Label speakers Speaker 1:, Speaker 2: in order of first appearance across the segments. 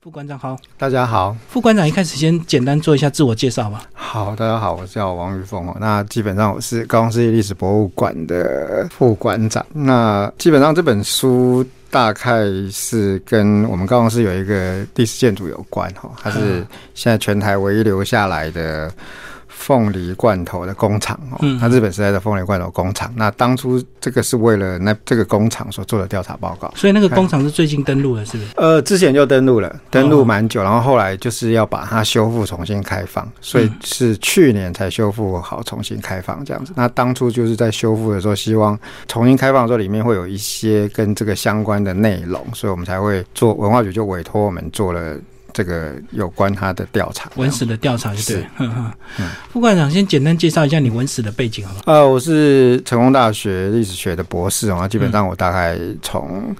Speaker 1: 副馆长好，
Speaker 2: 大家好。
Speaker 1: 副馆长一开始先简单做一下自我介绍吧。
Speaker 2: 好，大家好，我叫王玉峰哦。那基本上我是高雄市立历史博物馆的副馆长。那基本上这本书大概是跟我们高雄市有一个历史建筑有关哈，它是现在全台唯一留下来的。凤梨罐头的工厂哦，那日本时代的凤梨罐头工厂，那当初这个是为了那这个工厂所做的调查报告，
Speaker 1: 所以那个工厂是最近登陆了，是不是？
Speaker 2: 呃，之前就登陆了，登陆蛮久，然后后来就是要把它修复重新开放，所以是去年才修复好重新开放这样子。那当初就是在修复的时候，希望重新开放的时候里面会有一些跟这个相关的内容，所以我们才会做文化局就委托我们做了。这个有关他的调查，
Speaker 1: 文史的调查就是对。副馆长先简单介绍一下你文史的背景好吗？
Speaker 2: 呃，我是成功大学历史学的博士啊，基本上我大概从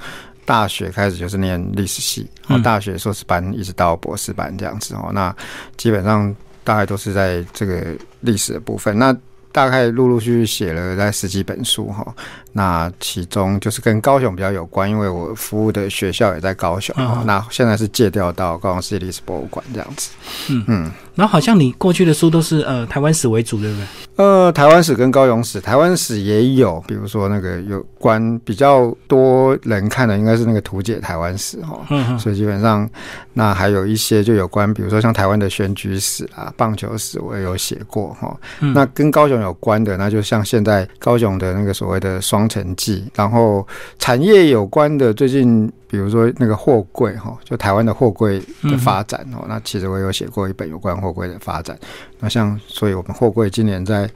Speaker 2: 大学开始就是念历史系，然后大学硕士班一直到博士班这样子哦。那基本上大概都是在这个历史的部分，那大概陆陆续续写了在十几本书哈。那其中就是跟高雄比较有关，因为我服务的学校也在高雄。那现在是借调到高雄市历史博物馆这样子。
Speaker 1: 嗯嗯。然后好像你过去的书都是呃台湾史为主，对不对？
Speaker 2: 呃，台湾史跟高雄史，台湾史也有，比如说那个有关比较多人看的，应该是那个图解台湾史哈。嗯。所以基本上，那还有一些就有关，比如说像台湾的选举史啊、棒球史，我也有写过哈。那跟高雄有关的，那就像现在高雄的那个所谓的双。城记，然后产业有关的，最近比如说那个货柜哈，就台湾的货柜的发展哦，那其实我有写过一本有关货柜的发展。那像，所以我们货柜今年在。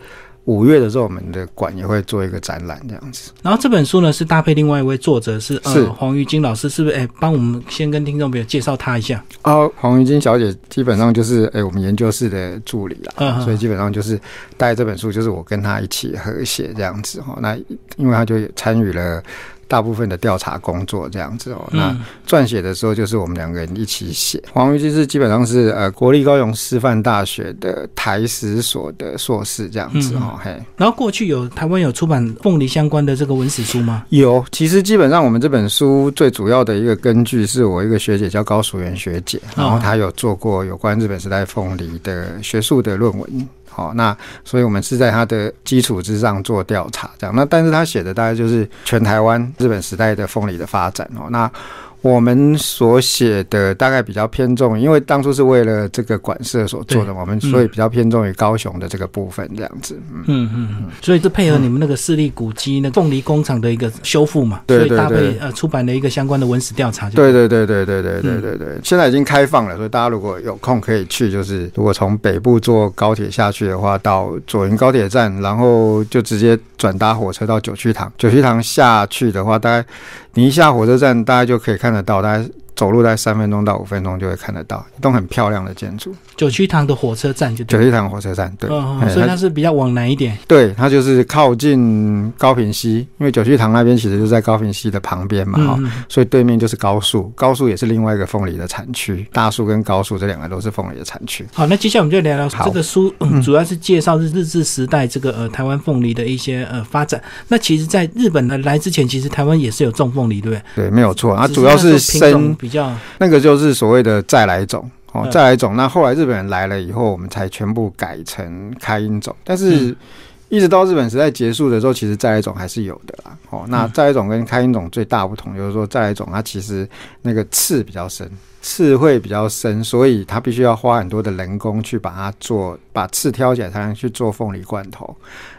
Speaker 2: 五月的时候，我们的馆也会做一个展览这样子。
Speaker 1: 然后这本书呢是搭配另外一位作者是呃黄玉金老师，是不是？哎，帮我们先跟听众朋友介绍他一下。
Speaker 2: 哦，黄玉金小姐基本上就是哎我们研究室的助理了，所以基本上就是带这本书就是我跟他一起合写这样子哈。那因为他就参与了。大部分的调查工作这样子哦，那撰写的时候就是我们两个人一起写。黄玉金是基本上是呃国立高雄师范大学的台史所的硕士这样子哦，嘿。
Speaker 1: 然后过去有台湾有出版凤梨相关的这个文史书吗？
Speaker 2: 有，其实基本上我们这本书最主要的一个根据是我一个学姐叫高淑媛学姐，然后她有做过有关日本时代凤梨的学术的论文。好，那所以我们是在他的基础之上做调查，这样。那但是他写的大概就是全台湾日本时代的凤梨的发展哦。那我们所写的大概比较偏重，因为当初是为了这个馆舍所做的，我们所以比较偏重于高雄的这个部分这样子。
Speaker 1: 嗯嗯嗯。所以是配合你们那个市立古迹那凤梨工厂的一个修复嘛，
Speaker 2: 所以
Speaker 1: 搭配呃出版的一个相关的文史调查。
Speaker 2: 对对对对对对对对对。现在已经开放了，所以大家如果有空可以去，就是如果从北部坐高铁下去的话，到左营高铁站，然后就直接转搭火车到九曲塘。九曲塘下去的话，大概你一下火车站，大家就可以看。看得到，大概走路在三分钟到五分钟就会看得到，一栋很漂亮的建筑。
Speaker 1: 九曲塘的火车站就
Speaker 2: 九曲塘火车站，对，
Speaker 1: 所以它是比较往南一点。
Speaker 2: 对，它就是靠近高平溪，因为九曲塘那边其实就在高平溪的旁边嘛，哈，所以对面就是高速，高速也是另外一个凤梨的产区。大树跟高速这两个都是凤梨的产区。
Speaker 1: 好，那接下来我们就聊聊这个书，嗯，主要是介绍日日治时代这个呃台湾凤梨的一些呃发展。那其实，在日本来来之前，其实台湾也是有种凤梨，对不
Speaker 2: 对？对，没有错。它主要是生。
Speaker 1: 比较
Speaker 2: 那个就是所谓的再来种哦，再来种。那后来日本人来了以后，我们才全部改成开音种。但是，一直到日本时代结束的时候，其实再来种还是有的啦。哦，那再来种跟开音种最大不同就是说，再来种它其实那个刺比较深。刺会比较深，所以它必须要花很多的人工去把它做，把刺挑起来才能去做凤梨罐头。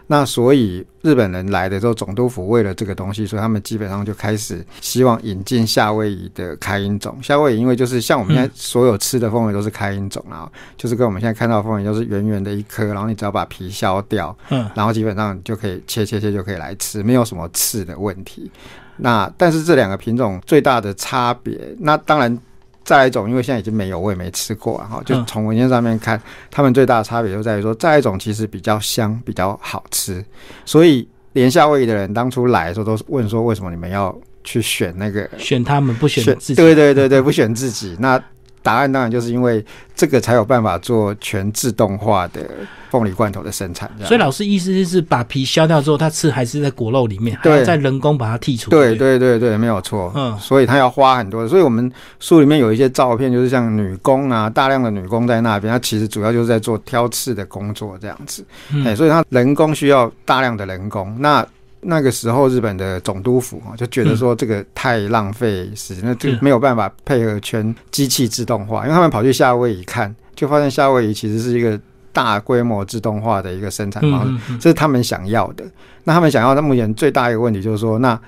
Speaker 2: 那所以日本人来的时候，总督府为了这个东西，所以他们基本上就开始希望引进夏威夷的开音种。夏威夷因为就是像我们现在所有吃的凤梨都是开音种啊，就是跟我们现在看到凤梨都是圆圆的一颗，然后你只要把皮削掉，嗯，然后基本上就可以切切切就可以来吃，没有什么刺的问题。那但是这两个品种最大的差别，那当然。再来一种，因为现在已经没有，我也没吃过然后，就从文件上面看，他们最大的差别就在于说，再来一种其实比较香，比较好吃。所以连夏威夷的人当初来的时候，都是问说，为什么你们要去选那个
Speaker 1: 选他们不选自己？
Speaker 2: 对对对对，不选自己。那答案当然就是因为这个才有办法做全自动化的凤梨罐头的生产。
Speaker 1: 所以老师意思就是把皮削掉之后，它刺还是在果肉里面，还要再人工把它剔除。
Speaker 2: 对对对对，没有错。嗯，所以它要花很多。所以我们书里面有一些照片，就是像女工啊，大量的女工在那边，它其实主要就是在做挑刺的工作这样子。哎，所以它人工需要大量的人工。那那个时候，日本的总督府啊就觉得说这个太浪费时间，那这没有办法配合全机器自动化，因为他们跑去夏威夷看，就发现夏威夷其实是一个大规模自动化的一个生产方式，这是他们想要的。那他们想要，那目前最大一个问题就是说，那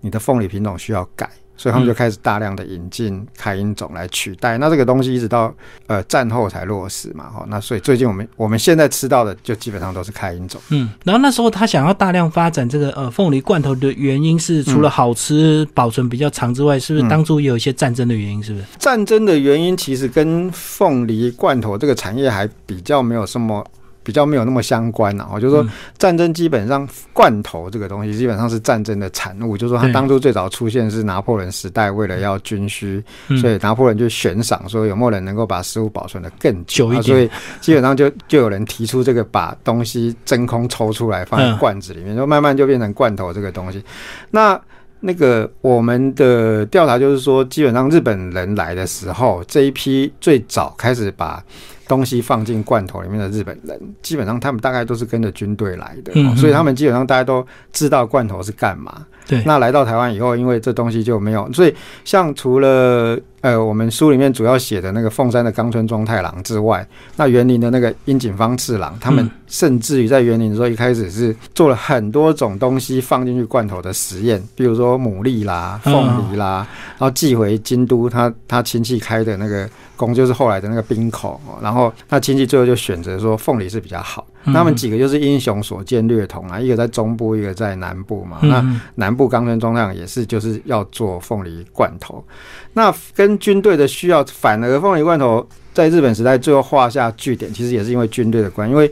Speaker 2: 你的凤梨品种需要改。所以他们就开始大量的引进开音种来取代，那这个东西一直到呃战后才落实嘛，哈，那所以最近我们我们现在吃到的就基本上都是开音种。
Speaker 1: 嗯，然后那时候他想要大量发展这个呃凤梨罐头的原因是除了好吃、保存比较长之外，是不是当初也有一些战争的原因？是不是？
Speaker 2: 战争的原因其实跟凤梨罐头这个产业还比较没有什么。比较没有那么相关了，我就说战争基本上罐头这个东西基本上是战争的产物，就是说它当初最早出现是拿破仑时代，为了要军需，所以拿破仑就悬赏说有没有人能够把食物保存的更久
Speaker 1: 一点，
Speaker 2: 所以基本上就就有人提出这个把东西真空抽出来放在罐子里面，就慢慢就变成罐头这个东西。那那个我们的调查就是说，基本上日本人来的时候，这一批最早开始把。东西放进罐头里面的日本人，基本上他们大概都是跟着军队来的，所以他们基本上大家都知道罐头是干嘛。
Speaker 1: 对，
Speaker 2: 那来到台湾以后，因为这东西就没有，所以像除了呃我们书里面主要写的那个凤山的冈村庄太郎之外，那园林的那个樱井方次郎，他们甚至于在园林的时候一开始是做了很多种东西放进去罐头的实验，比如说牡蛎啦、凤梨啦，然后寄回京都，他他亲戚开的那个。工就是后来的那个冰口，然后他亲戚最后就选择说凤梨是比较好。他们几个就是英雄所见略同啊，一个在中部，一个在南部嘛。那南部冈村中量也是就是要做凤梨罐头。那跟军队的需要，反而凤梨罐头在日本时代最后画下句点，其实也是因为军队的关。因为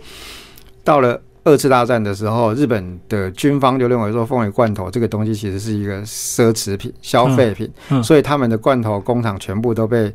Speaker 2: 到了二次大战的时候，日本的军方就认为说凤梨罐头这个东西其实是一个奢侈品、消费品，所以他们的罐头工厂全部都被。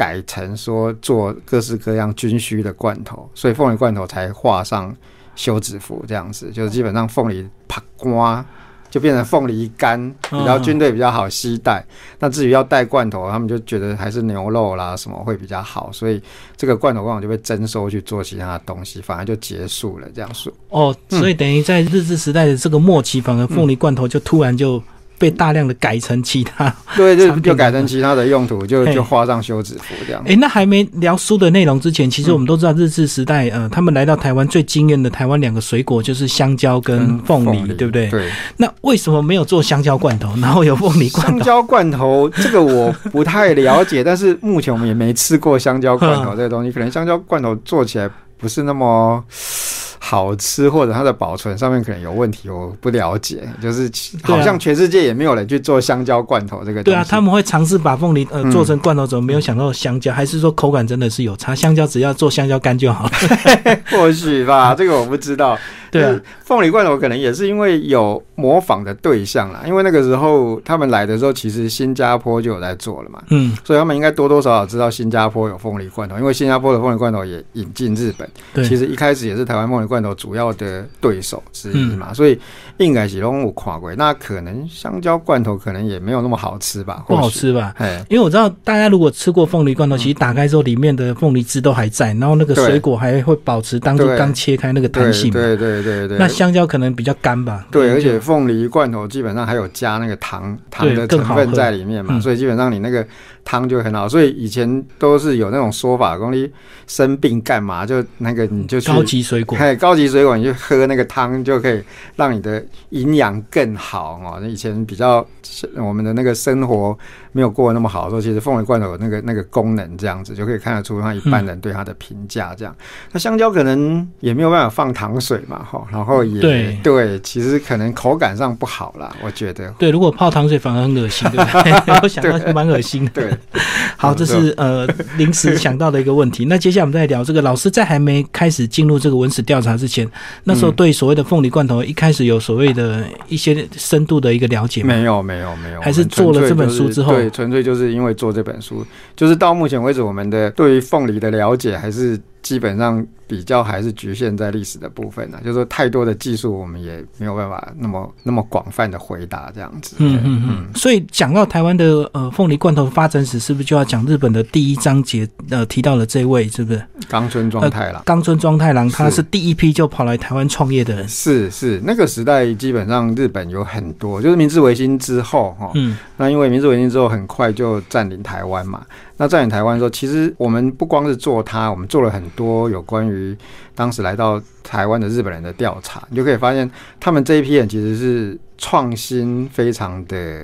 Speaker 2: 改成说做各式各样军需的罐头，所以凤梨罐头才画上休止符这样子，就是基本上凤梨啪瓜就变成凤梨干，然后军队比较好携带。那至于要带罐头，他们就觉得还是牛肉啦什么会比较好，所以这个罐头罐头就被征收去做其他的东西，反而就结束了这样说。
Speaker 1: 哦，所以等于在日治时代的这个末期，反而凤梨罐头就突然就。被大量的改成其他，
Speaker 2: 对，就就改成其他的用途，就就画上休止符这样。
Speaker 1: 哎，那还没聊书的内容之前，其实我们都知道日治时代，呃，他们来到台湾最惊艳的台湾两个水果就是香蕉跟凤梨，对不对？
Speaker 2: 对。
Speaker 1: 那为什么没有做香蕉罐头，然后有凤梨罐头？
Speaker 2: 香蕉罐头这个我不太了解，但是目前我们也没吃过香蕉罐头 这个东西，可能香蕉罐头做起来不是那么。好吃或者它的保存上面可能有问题，我不了解。就是好像全世界也没有人去做香蕉罐头这个。
Speaker 1: 对啊，他们会尝试把凤梨呃做成罐头，怎么没有想到香蕉？还是说口感真的是有差？香蕉只要做香蕉干就好了。
Speaker 2: 或许吧，这个我不知道。
Speaker 1: 对，啊。
Speaker 2: 凤梨罐头可能也是因为有模仿的对象啦，因为那个时候他们来的时候，其实新加坡就有在做了嘛，嗯，所以他们应该多多少少知道新加坡有凤梨罐头，因为新加坡的凤梨罐头也引进日本，
Speaker 1: 对，
Speaker 2: 其实一开始也是台湾凤梨罐头主要的对手之一嘛，所以应该是拢有跨过，那可能香蕉罐头可能也没有那么好吃吧，
Speaker 1: 不好吃吧？哎，因为我知道大家如果吃过凤梨罐头，其实打开之后里面的凤梨汁都还在，然后那个水果还会保持当初刚切开那个弹性，
Speaker 2: 对对对对对，
Speaker 1: 那香蕉。可能比较干吧，
Speaker 2: 对，而且凤梨罐头基本上还有加那个糖糖的成分在里面嘛，所以基本上你那个。汤就很好，所以以前都是有那种说法，公你生病干嘛就那个你就
Speaker 1: 高级水果，
Speaker 2: 嘿，高级水果你就喝那个汤就可以让你的营养更好哦。那以前比较我们的那个生活没有过那么好的时候，其实凤梨罐头有那个那个功能，这样子就可以看得出他一般人对它的评价。这样，那香蕉可能也没有办法放糖水嘛，哈，然后也
Speaker 1: 对
Speaker 2: 对，其实可能口感上不好啦，我觉得。
Speaker 1: 对，如果泡糖水反而很恶心，对不对？我想到蛮恶心的。
Speaker 2: 对。对，
Speaker 1: 好，这是呃临时想到的一个问题。那接下来我们再聊这个，老师在还没开始进入这个文史调查之前，那时候对所谓的凤梨罐头一开始有所谓的一些深度的一个了解吗？
Speaker 2: 没有，没有，没有，
Speaker 1: 还是做了这本书之后，
Speaker 2: 对，纯粹就是因为做这本书，就是到目前为止，我们的对于凤梨的了解还是基本上。比较还是局限在历史的部分呢，就是说太多的技术我们也没有办法那么那么广泛的回答这样子。
Speaker 1: 嗯嗯嗯。所以讲到台湾的呃凤梨罐头发展史，是不是就要讲日本的第一章节呃提到了这位是不是？
Speaker 2: 冈村庄太郎。
Speaker 1: 冈村庄太郎他是第一批就跑来台湾创业的人。
Speaker 2: 是是，那个时代基本上日本有很多，就是明治维新之后哈，嗯，那因为明治维新之后很快就占领台湾嘛。那在你台湾的时候，其实我们不光是做它，我们做了很多有关于当时来到台湾的日本人的调查，你就可以发现，他们这一批人其实是创新非常的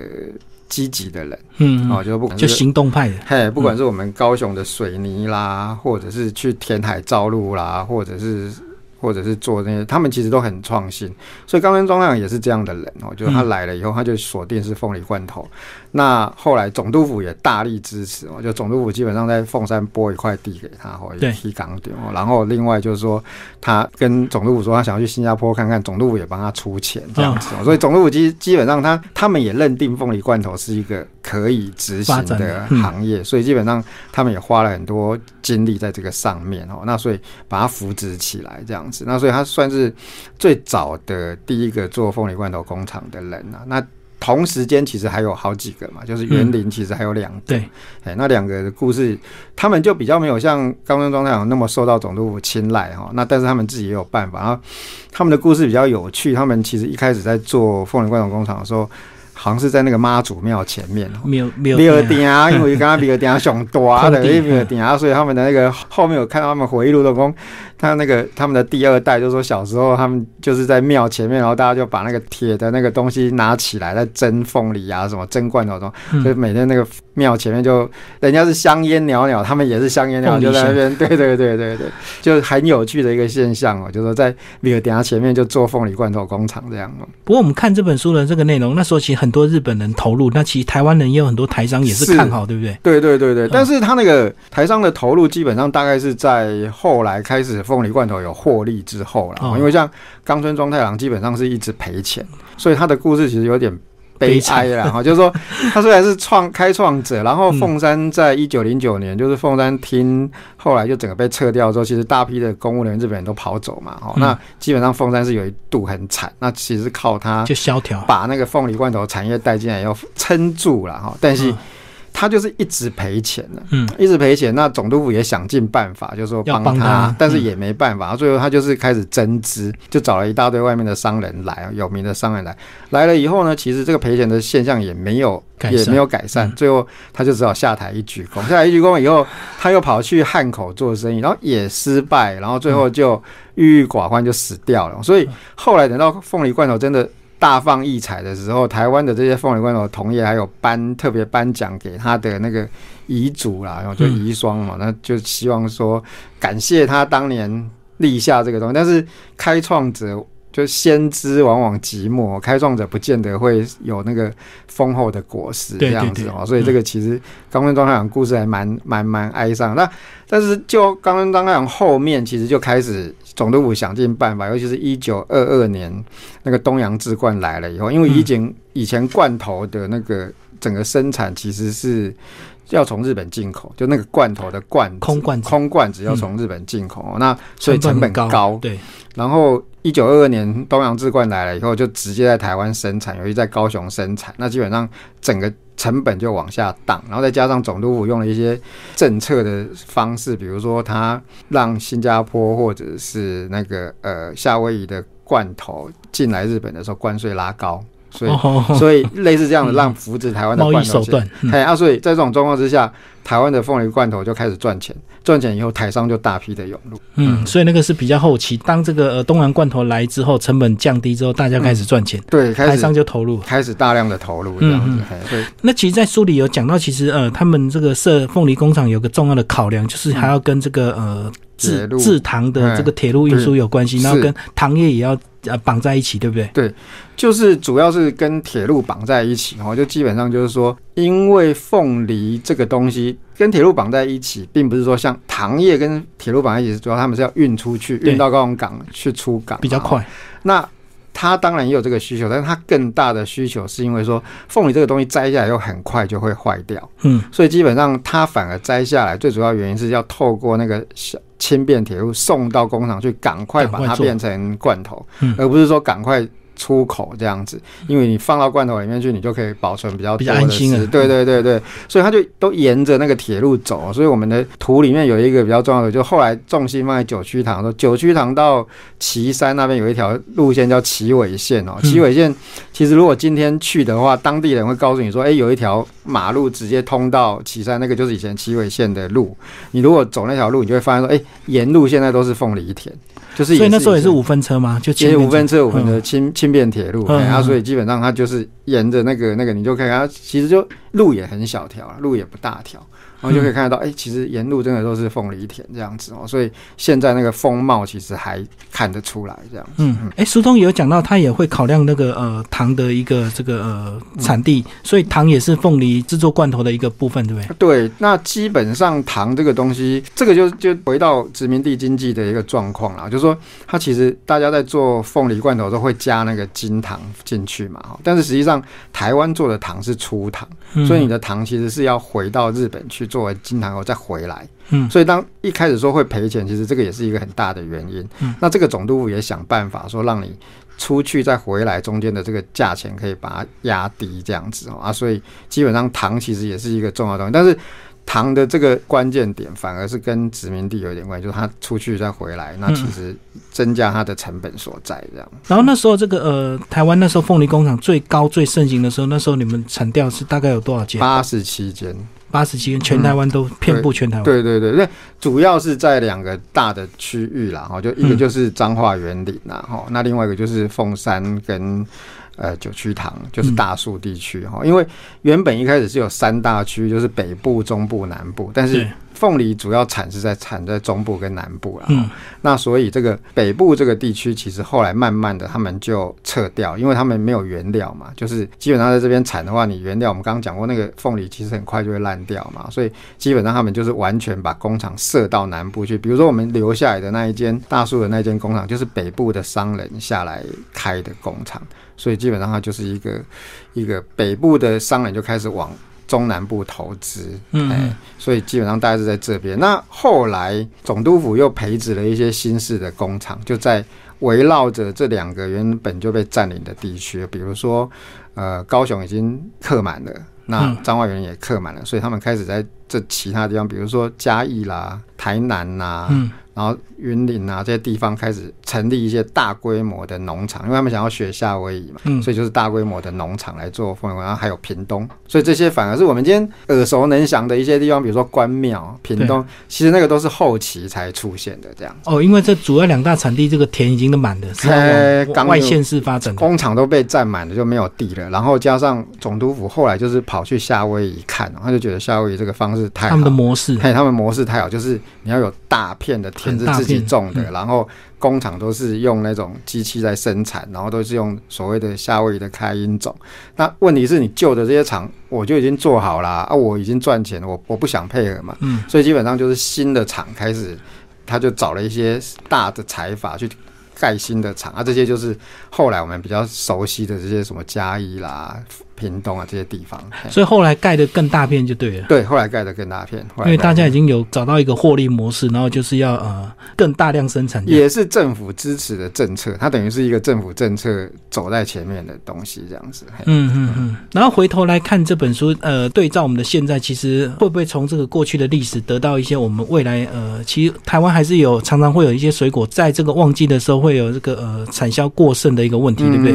Speaker 2: 积极的人，嗯，哦，就不管
Speaker 1: 就行动派的，
Speaker 2: 嘿，不管是我们高雄的水泥啦，或者是去填海造路啦，或者是。或者是做那些，他们其实都很创新，所以冈村庄太郎也是这样的人哦。就是他来了以后，他就锁定是凤梨罐头。那后来总督府也大力支持哦，就总督府基本上在凤山拨一块地给他，或者提港点哦。然后另外就是说，他跟总督府说他想要去新加坡看看，总督府也帮他出钱这样子。所以总督府基基本上他他们也认定凤梨罐头是一个可以执行的行业，所以基本上他们也花了很多精力在这个上面哦。那所以把它扶植起来这样子。那所以他算是最早的第一个做凤梨罐头工厂的人啊。那同时间其实还有好几个嘛，就是园林其实还有两个。
Speaker 1: 对，
Speaker 2: 哎，那两个的故事，他们就比较没有像高中庄太郎那么受到总督府青睐哈。那但是他们自己也有办法，然后他们的故事比较有趣。他们其实一开始在做凤梨罐头工厂的时候。好像是在那个妈祖庙前面，
Speaker 1: 庙庙
Speaker 2: 庙顶啊，因为刚刚比尔顶啊上大的，因为顶啊，所以他们的那个后面有看到他们回忆录的工。他那个他们的第二代就说小时候他们就是在庙前面，然后大家就把那个铁的那个东西拿起来在蒸凤梨啊，什么蒸罐头中，所以每天那个庙前面就人家是香烟袅袅，他们也是香烟袅，就在那边，对对对对对，就很有趣的一个现象哦，就是说在米尔顶前面就做凤梨罐头工厂这样哦。
Speaker 1: 不过我们看这本书的这个内容，那时候其实很多日本人投入，那其实台湾人也有很多台商也是看好，对不对？
Speaker 2: 对对对对，但是他那个台商的投入基本上大概是在后来开始。凤梨罐头有获利之后了，因为像冈村庄太郎基本上是一直赔钱，所以他的故事其实有点悲哀了哈。就是说，他虽然是创开创者，然后凤山在一九零九年就是凤山厅后来就整个被撤掉之后，其实大批的公务人员日本人都跑走嘛，哈，那基本上凤山是有一度很惨，那其实靠他
Speaker 1: 就萧条
Speaker 2: 把那个凤梨罐头产业带进来，要撑住了哈，但是。他就是一直赔钱的，嗯，一直赔钱。那总督府也想尽办法，就是说帮他，但是也没办法。最后他就是开始增资，就找了一大堆外面的商人来，有名的商人来。来了以后呢，其实这个赔钱的现象也没有，也没有改善。最后他就只好下台一鞠躬。下台一鞠躬以后，他又跑去汉口做生意，然后也失败，然后最后就郁郁寡欢，就死掉了。所以后来等到凤梨罐头真的。大放异彩的时候，台湾的这些凤梨罐头同业还有颁特别颁奖给他的那个遗嘱啦，然后就遗孀嘛，那就希望说感谢他当年立下这个东西。但是开创者就先知往往寂寞，开创者不见得会有那个丰厚的果实这样子哦。所以这个其实冈村庄太郎故事还蛮蛮蛮哀伤。那但是就冈村庄太郎后面其实就开始。总督府想尽办法，尤其是一九二二年那个东洋制罐来了以后，因为以前以前罐头的那个整个生产其实是要从日本进口，就那个罐头的罐
Speaker 1: 空罐
Speaker 2: 空罐子要从日本进口，那所以成本高。
Speaker 1: 对，
Speaker 2: 然后一九二二年东洋制罐来了以后，就直接在台湾生产，尤其在高雄生产，那基本上整个。成本就往下荡，然后再加上总督府用了一些政策的方式，比如说他让新加坡或者是那个呃夏威夷的罐头进来日本的时候关税拉高，所以所以类似这样的让扶持台湾的
Speaker 1: 贸易手段，
Speaker 2: 哎啊，所以在这种状况之下。台湾的凤梨罐头就开始赚钱，赚钱以后台商就大批的涌入。
Speaker 1: 嗯，所以那个是比较后期，当这个呃东洋罐头来之后，成本降低之后，大家开始赚钱，
Speaker 2: 对，
Speaker 1: 台商就投入，
Speaker 2: 开始大量的投入这样子。对，
Speaker 1: 那其实，在书里有讲到，其实呃，他们这个设凤梨工厂有个重要的考量，就是还要跟这个呃制制糖的这个铁路运输有关系，然后跟糖业也要。呃绑在一起，对不对？
Speaker 2: 对，就是主要是跟铁路绑在一起哦，就基本上就是说，因为凤梨这个东西跟铁路绑在一起，并不是说像糖业跟铁路绑在一起，主要他们是要运出去，运到高雄港去出港
Speaker 1: 比较快。
Speaker 2: 那它当然也有这个需求，但是它更大的需求是因为说凤梨这个东西摘下来又很快就会坏掉，
Speaker 1: 嗯，
Speaker 2: 所以基本上它反而摘下来最主要原因是要透过那个小轻便铁路送到工厂去，赶快把它变成罐头，而不是说赶快。出口这样子，因为你放到罐头里面去，你就可以保存比较
Speaker 1: 比较安心
Speaker 2: 啊。对对对对，所以它就都沿着那个铁路走。所以我们的图里面有一个比较重要的，就后来重心放在九曲塘，说九曲塘到岐山那边有一条路线叫岐尾线哦。岐尾线其实如果今天去的话，当地人会告诉你说，哎，有一条马路直接通到岐山，那个就是以前岐尾线的路。你如果走那条路，你就会发现说，哎，沿路现在都是凤梨田。就是，
Speaker 1: 所以那时候也是五分车吗？就
Speaker 2: 其实五分车，五分车轻轻便铁路，然后所以基本上它就是沿着那个那个，你就可以看它其实就路也很小条，路也不大条。然后就可以看得到，哎，其实沿路真的都是凤梨田这样子哦，所以现在那个风貌其实还看得出来这样。
Speaker 1: 嗯，哎，苏东有讲到，他也会考量那个呃糖的一个这个呃产地，所以糖也是凤梨制作罐头的一个部分，对不对？
Speaker 2: 对，那基本上糖这个东西，这个就就回到殖民地经济的一个状况了，就是说它其实大家在做凤梨罐头都会加那个金糖进去嘛，哈，但是实际上台湾做的糖是粗糖，所以你的糖其实是要回到日本去。作为金堂后再回来，
Speaker 1: 嗯，
Speaker 2: 所以当一开始说会赔钱，其实这个也是一个很大的原因。
Speaker 1: 嗯，
Speaker 2: 那这个总督府也想办法说，让你出去再回来中间的这个价钱可以把它压低，这样子哦啊，所以基本上糖其实也是一个重要东西，但是糖的这个关键点反而是跟殖民地有点关系，就是他出去再回来，那其实增加它的成本所在这样。
Speaker 1: 然后那时候这个呃，台湾那时候凤梨工厂最高最盛行的时候，那时候你们产调是大概有多少间？
Speaker 2: 八十七间。
Speaker 1: 八十七全台湾都遍布全台湾。
Speaker 2: 对对对，那主要是在两个大的区域啦，哈，就一个就是彰化园林啦，哈，那另外一个就是凤山跟呃九曲塘，就是大树地区哈，因为原本一开始是有三大区，就是北部、中部、南部，但是。凤梨主要产是在产在中部跟南部啦，
Speaker 1: 嗯，
Speaker 2: 那所以这个北部这个地区其实后来慢慢的他们就撤掉，因为他们没有原料嘛，就是基本上在这边产的话，你原料我们刚刚讲过那个凤梨其实很快就会烂掉嘛，所以基本上他们就是完全把工厂设到南部去，比如说我们留下来的那一间大树的那间工厂，就是北部的商人下来开的工厂，所以基本上它就是一个一个北部的商人就开始往。中南部投资，
Speaker 1: 嗯，
Speaker 2: 所以基本上大概是在这边。那后来总督府又培植了一些新式的工厂，就在围绕着这两个原本就被占领的地区，比如说，呃，高雄已经客满了，那彰化园也客满了，所以他们开始在这其他地方，比如说嘉义啦、台南呐，
Speaker 1: 嗯。
Speaker 2: 然后云林啊这些地方开始成立一些大规模的农场，因为他们想要学夏威夷嘛，嗯所以就是大规模的农场来做凤梨。然后还有屏东，所以这些反而是我们今天耳熟能详的一些地方，比如说关庙、屏东，其实那个都是后期才出现的这样。
Speaker 1: 哦，因为这主要两大产地这个田已经都满了，是往外县市发展，
Speaker 2: 工厂都被占满了，就没有地了。然后加上总督府后来就是跑去夏威夷看，他就觉得夏威夷这个方式太好，
Speaker 1: 他们的模式，
Speaker 2: 嘿，他们模式太好，就是你要有大片的田。是自己种的，然后工厂都是用那种机器在生产，然后都是用所谓的夏威夷的开音种。那问题是你旧的这些厂，我就已经做好了啊，我已经赚钱了，我我不想配合嘛。
Speaker 1: 嗯，
Speaker 2: 所以基本上就是新的厂开始，他就找了一些大的财阀去盖新的厂啊，这些就是后来我们比较熟悉的这些什么嘉义啦。屏东啊这些地方，
Speaker 1: 所以后来盖的更大片就对了。
Speaker 2: 对，后来盖的更大片，
Speaker 1: 因为大家已经有找到一个获利模式，然后就是要呃更大量生产，
Speaker 2: 也是政府支持的政策，它等于是一个政府政策走在前面的东西这样子。
Speaker 1: 嗯嗯嗯。然后回头来看这本书，呃，对照我们的现在，其实会不会从这个过去的历史得到一些我们未来呃，其实台湾还是有常常会有一些水果在这个旺季的时候会有这个呃产销过剩的一个问题，对不对？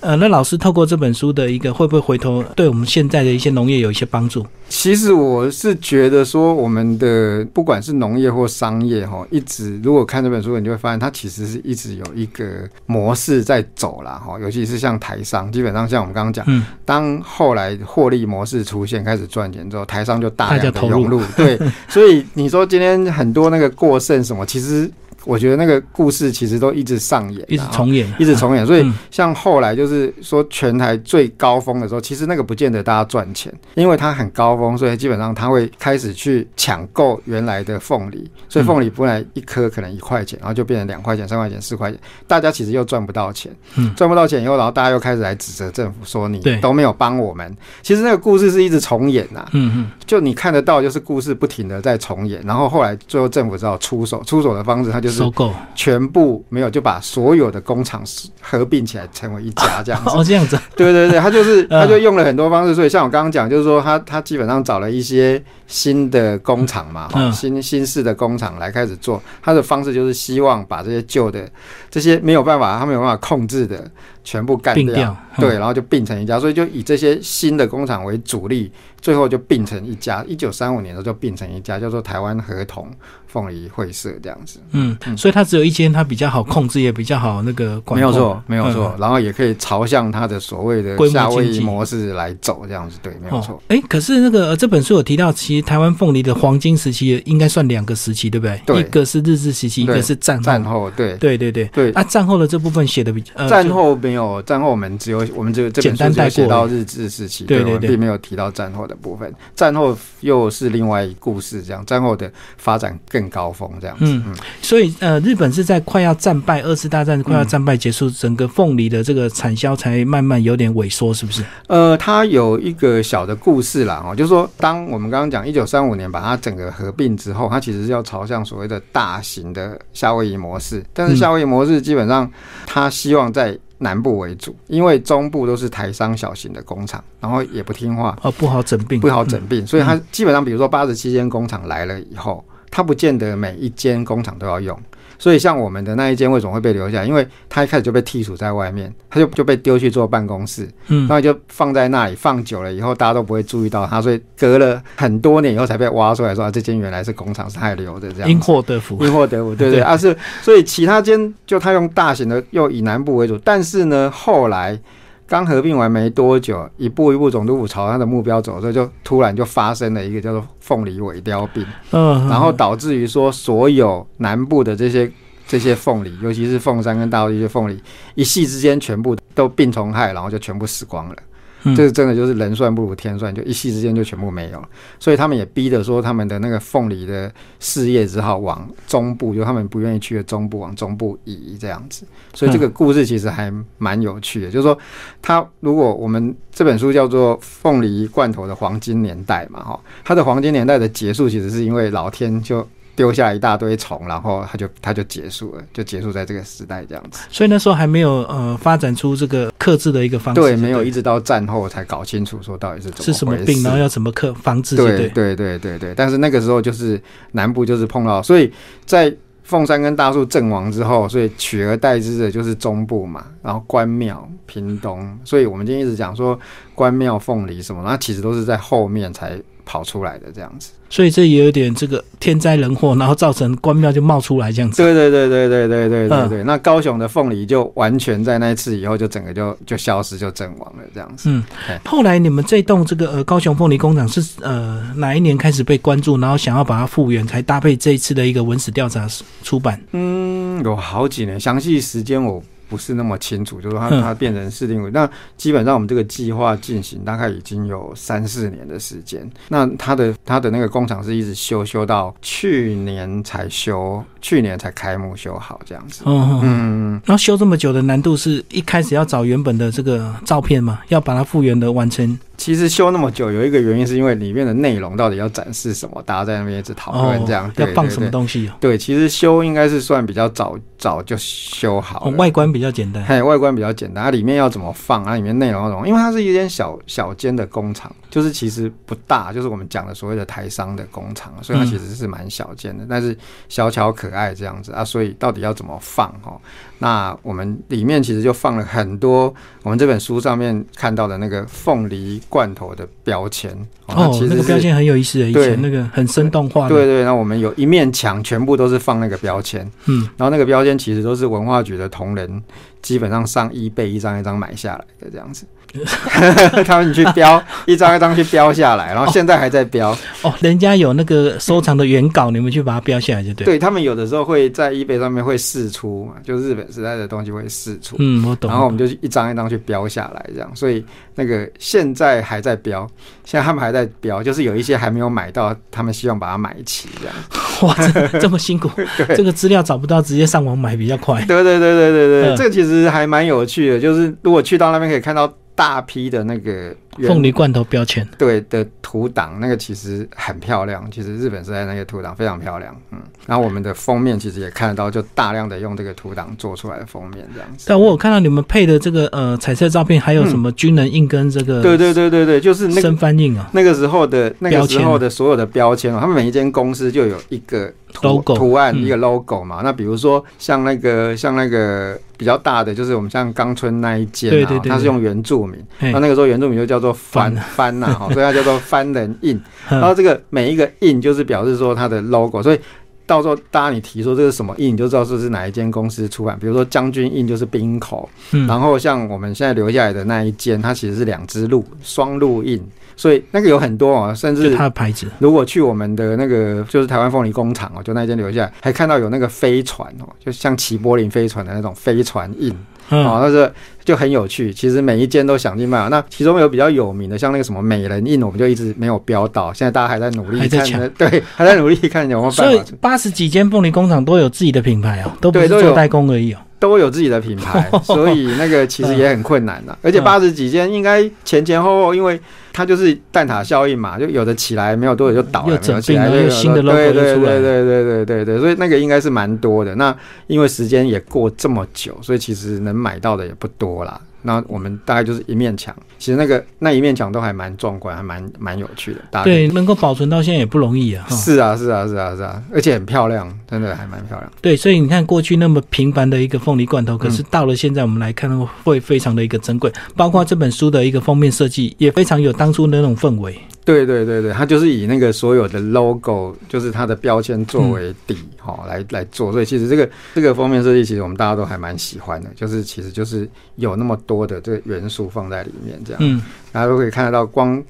Speaker 1: 呃，那老师透过这本书的一个会不会？回头对我们现在的一些农业有一些帮助。
Speaker 2: 其实我是觉得说，我们的不管是农业或商业哈，一直如果看这本书，你就会发现它其实是一直有一个模式在走了哈。尤其是像台商，基本上像我们刚刚讲，当后来获利模式出现，开始赚钱之后，台商就大量的涌入。对，所以你说今天很多那个过剩什么，其实。我觉得那个故事其实都一直上演，
Speaker 1: 一直重演，
Speaker 2: 一直重演。所以
Speaker 1: 嗯。
Speaker 2: 像后来就是说全台最高峰的时候，其实那个不见得大家赚钱，因为它很高峰，所以基本上他会开始去抢购原来的凤梨，所以凤梨本来一颗可能一块钱，然后就变成两块钱、三块钱、四块钱，大家其实又赚不到钱，
Speaker 1: 嗯。
Speaker 2: 赚不到钱以后，然后大家又开始来指责政府说你
Speaker 1: 对。
Speaker 2: 都没有帮我们。其实那个故事是一直重演呐、
Speaker 1: 嗯嗯，
Speaker 2: 就你看得到，就是故事不停的在重演，然后后来最后政府只好出手，出手的方式他就是
Speaker 1: 收购。
Speaker 2: 全部没有就把所有的工厂合并起来成为一家 这样子。
Speaker 1: 哦，这样子，
Speaker 2: 对对对，他就是
Speaker 1: 嗯。
Speaker 2: 他就用了很多方式，所以像我刚刚讲，就是说他他基本上找了一些新的工厂嘛，新新式的工厂来开始做，他的方式就是希望把这些旧的这些没有办法他没有办法控制的全部干掉，
Speaker 1: 掉，嗯
Speaker 2: 对，，然后就并成一家，所以就以这些新的工厂为主力，最后就并成一家。一九三五年的时候就并成一家，叫做台湾合同凤梨会社这样子。
Speaker 1: 嗯，所以它只有一间，它比较好控制，也比较好那个管控，
Speaker 2: 没有错，没有错。
Speaker 1: 嗯。
Speaker 2: 然后也可以朝向它的所谓的
Speaker 1: 规模
Speaker 2: 夏威夷
Speaker 1: 经济
Speaker 2: 模式来走，这样子对，没有错
Speaker 1: 哦。，哎，可是那个呃这本书有提到，其实台湾凤梨的黄金时期应该算两个时期，对不对？
Speaker 2: 对
Speaker 1: 一个是日治时期，一个是战后。
Speaker 2: 战后对
Speaker 1: 对对对。
Speaker 2: 对，
Speaker 1: 啊，战后的这部分写的比呃，
Speaker 2: 战后没有，战后我们只有我们只有这本书只写到日治时期，我们
Speaker 1: 对对对
Speaker 2: 并没有提到战后的部分。战后又是另外一故事，这样战后的发展更高峰这样子。
Speaker 1: 嗯所以呃，日本是在快要战败，二次大战快要战败结束，整个凤梨的这个产销才慢慢有点萎缩，是不是？
Speaker 2: 呃，它有一个小的故事啦，哦，就是说，当我们刚刚讲一九三五年把它整个合并之后，它其实是要朝向所谓的大型的夏威夷模式，但是
Speaker 1: 嗯
Speaker 2: 夏威夷模式基本上它希望在南部为主，因为中部都是台商小型的工厂，然后也不听话，
Speaker 1: 哦，不好整病，
Speaker 2: 不好整病，所以它基本上，比如说八十七间工厂来了以后，它不见得每一间工厂都要用。所以像我们的那一间为什么会被留下来？因为他一开始就被剔除在外面，他就就被丢去做办公室，
Speaker 1: 嗯
Speaker 2: 然，后就放在那里，放久了以后，大家都不会注意到它，所以隔了很多年以后才被挖出来说，啊、这间原来是工厂，是他留的这样。
Speaker 1: 因祸得福，
Speaker 2: 因祸得福，对对
Speaker 1: 对
Speaker 2: 啊是，所以其他间就他用大型的，又以南部为主，但是呢，后来刚合并完没多久，一步一步总督府朝他的目标走所以，就突然就发生了一个叫做凤梨尾雕病，
Speaker 1: 嗯，
Speaker 2: 然后导致于说所有南部的这些这些凤梨，尤其是凤山跟大陆这些凤梨，一夕之间全部都病虫害，然后就全部死光了。
Speaker 1: 嗯
Speaker 2: 这个真的就是人算不如天算，就一夕之间就全部没有了。所以他们也逼着说，他们的那个凤梨的事业只好往中部，就他们不愿意去的中部往中部移这样子。所以这个故事其实还蛮有趣的，就是说，他如果我们这本书叫做《凤梨罐头的黄金年代》嘛，哈，它的黄金年代的结束，其实是因为老天就丢下一大堆虫，然后它就它就结束了，就结束在这个时代这样子。
Speaker 1: 所以那时候还没有呃发展出这个克制的一个方式，
Speaker 2: 对，没有一直到战后才搞清楚说到底是怎么
Speaker 1: 是什么病，然后要怎么克防治，对
Speaker 2: 对对对对对，但是那个时候就是南部就是碰到，所以在凤山跟大树阵亡之后，所以取而代之的就是中部嘛，然后关庙、屏东，所以我们今天一直讲说关庙、凤梨什么，那其实都是在后面才跑出来的这样子。
Speaker 1: 所以这也有点这个天灾人祸，然后造成关庙就冒出来这样子。
Speaker 2: 对对对对对对对对
Speaker 1: 嗯
Speaker 2: 对，那高雄的凤梨就完全在那一次以后就整个就就消失就阵亡了这样子。
Speaker 1: 嗯
Speaker 2: 哎，
Speaker 1: 后来你们这栋这个呃高雄凤梨工厂是呃哪一年开始被关注，然后想要把它复原，才搭配这一次的一个文史调查出版？
Speaker 2: 嗯，有好几年，详细时间我不是那么清楚，就是说它
Speaker 1: 嗯
Speaker 2: 它变成市定委。那基本上我们这个计划进行大概已经有三四年的时间。那它的它的那个工厂是一直修修到去年才修，去年才开幕修好这样子。
Speaker 1: 嗯嗯。
Speaker 2: 嗯，
Speaker 1: 然后修这么久的难度是一开始要找原本的这个照片嘛，要把它复原的完成。
Speaker 2: 其实修那么久有一个原因是因为里面的内容到底要展示什么，大家在那边一直讨论这样。
Speaker 1: 要放什么东西哦？
Speaker 2: 对，其实修应该是算比较早早就修好。
Speaker 1: 哦外观比较简单。
Speaker 2: 嘿，外观比较简单，它里面要怎么放，啊里面内容要怎么，因为它是一间小小间的工厂，就是其实不大，就是我们讲的所谓的台商的工厂，所以它
Speaker 1: 嗯
Speaker 2: 其实是蛮小间的，但是小巧可爱这样子啊，所以到底要怎么放哈？那我们里面其实就放了很多我们这本书上面看到的那个凤梨罐头的标签它
Speaker 1: 哦
Speaker 2: 其，实
Speaker 1: 那个标签很有意思的，以前那个很生动化的。
Speaker 2: 对对，那我们有一面墙全部都是放那个标签，
Speaker 1: 嗯，
Speaker 2: 然后那个标签其实都是文化局的同仁基本上上一倍一张一张买下来的这样子。他们去标一张一张去标下来，然后现在还在标。
Speaker 1: 哦，人家有那个收藏的原稿，你们去把它标下来就对。
Speaker 2: 对他们有的时候会在 eBay 上面会试出嘛，就日本时代的东西会试出。
Speaker 1: 嗯，我懂。
Speaker 2: 然后我们就一张一张去标下来，这样。所以那个现在还在标，现在他们还在标，就是有一些还没有买到，他们希望把它买齐，这样。
Speaker 1: 哇，这 这么辛苦，这个资料找不到，直接上网买比较快。
Speaker 2: 对对对对对对，这个其实还蛮有趣的，就是如果去到那边可以看到。大批的那个
Speaker 1: 凤梨罐头标签，
Speaker 2: 对的图档，那个其实很漂亮。其实日本时代那个图档非常漂亮，嗯。然后我们的封面其实也看得到，就大量的用这个图档做出来的封面这样子。
Speaker 1: 但我有看到你们配的这个呃彩色照片，还有什么军人印跟这个？
Speaker 2: 对对对对对，就是那个
Speaker 1: 生翻印啊。
Speaker 2: 那个时候的那个时候的所有的标签哦，他们每一间公司就有一个
Speaker 1: logo
Speaker 2: 图案，一个 logo 嘛。那比如说像那个像那个比较大的，就是我们像冈村那一间啊，它是用原住民，那那个时候原住民就叫做番番呐，哈，所以它叫做翻人印。然后这个每一个印就是表示说它的 logo，所以。到时候，大家你提说这是什么印，你就知道这是哪一间公司出版。比如说将军印就是冰口，然后像我们现在留下来的那一间，它其实是两只鹿双鹿印，所以那个有很多哦，甚至
Speaker 1: 它的牌子。
Speaker 2: 如果去我们的那个就是台湾凤梨工厂哦，就那间留下来，还看到有那个飞船哦，就像齐柏林飞船的那种飞船印。哦，那是就很有趣。其实每一间都想尽办法。那其中有比较有名的，像那个什么美人印，我们就一直没有标到。现在大家还在努力，
Speaker 1: 还在抢，
Speaker 2: 对，还在努力看有没有办法。
Speaker 1: 所以八十几间凤梨工厂都有自己的品牌哦，都不是做代工而已哦，
Speaker 2: 都有自己的品牌，所以那个其实也很困难的。而且八十几间应该前前后后，因为它就是蛋塔效应嘛，就有的起来，没有多久就倒了，
Speaker 1: 又
Speaker 2: 起来
Speaker 1: 又新的 Logo
Speaker 2: 出来，对对对对对对，所以那个应该是蛮多的。那因为时间也过这么久，所以其实能买到的也不多了。那我们大概就是一面墙，其实那个那一面墙都还蛮壮观，还蛮蛮有趣的。
Speaker 1: 对，能够保存到现在也不容易啊。
Speaker 2: 是啊，是啊，是啊，是啊，而且很漂亮，真的还蛮漂亮。
Speaker 1: 对，所以你看过去那么平凡的一个凤梨罐头，可是到了现在我们来看，会非常的一个珍贵。包括这本书的一个封面设计，也非常有当初的那种氛围。
Speaker 2: 对对对对，它就是以那个所有的 logo，就是它的标签作为底，哈，来来做。所以其实这个这个封面设计，其实我们大家都还蛮喜欢的，就是其实就是有那么多的这个元素放在里面，这样，嗯，大家都可以看得到光。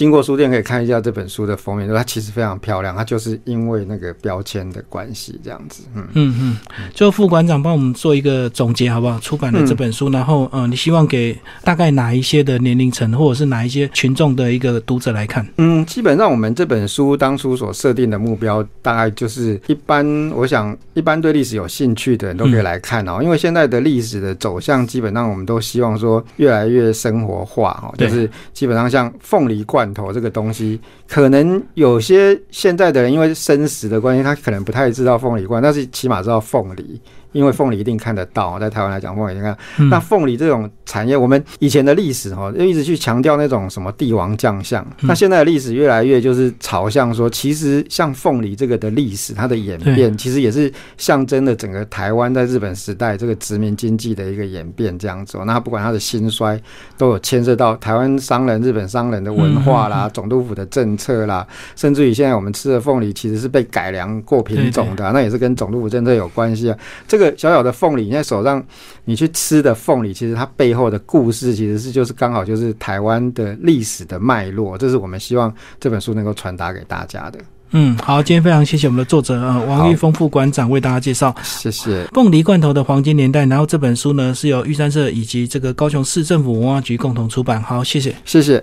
Speaker 2: 经过书店可以看一下这本书的封面，它其实非常漂亮。它就是因为那个标签的关系，这样子。嗯
Speaker 1: 嗯嗯。就副馆长帮我们做一个总结，好不好？出版的这本书，然后呃，你希望给大概哪一些的年龄层，或者是哪一些群众的一个读者来看？
Speaker 2: 嗯，基本上我们这本书当初所设定的目标，大概就是一般，我想一般对历史有兴趣的人都可以来看哦。因为现在的历史的走向，基本上我们都希望说越来越生活化哦，就是基本上像凤梨罐。头这个东西，可能有些现在的人因为生食的关系，他可能不太知道凤梨罐，但是起码知道凤梨。因为凤梨一定看得到，在台湾来讲，凤梨你看，那凤梨这种产业，我们以前的历史哈，就一直去强调那种什么帝王将相。那现在的历史越来越就是朝向说，其实像凤梨这个的历史，它的演变，其实也是象征了整个台湾在日本时代这个殖民经济的一个演变这样子。那不管它的兴衰，都有牵涉到台湾商人、日本商人的文化啦、总督府的政策啦，甚至于现在我们吃的凤梨其实是被改良过品种的，那也是跟总督府政策有关系啊。这个小小的凤梨，你在手上你去吃的凤梨，其实它背后的故事，其实是就是刚好就是台湾的历史的脉络，这是我们希望这本书能够传达给大家的。
Speaker 1: 嗯，好，今天非常谢谢我们的作者啊，王玉峰副馆长为大家介绍，
Speaker 2: 谢谢
Speaker 1: 凤梨罐头的黄金年代。然后这本书呢是由玉山社以及这个高雄市政府文化局共同出版。好，谢谢，
Speaker 2: 谢谢。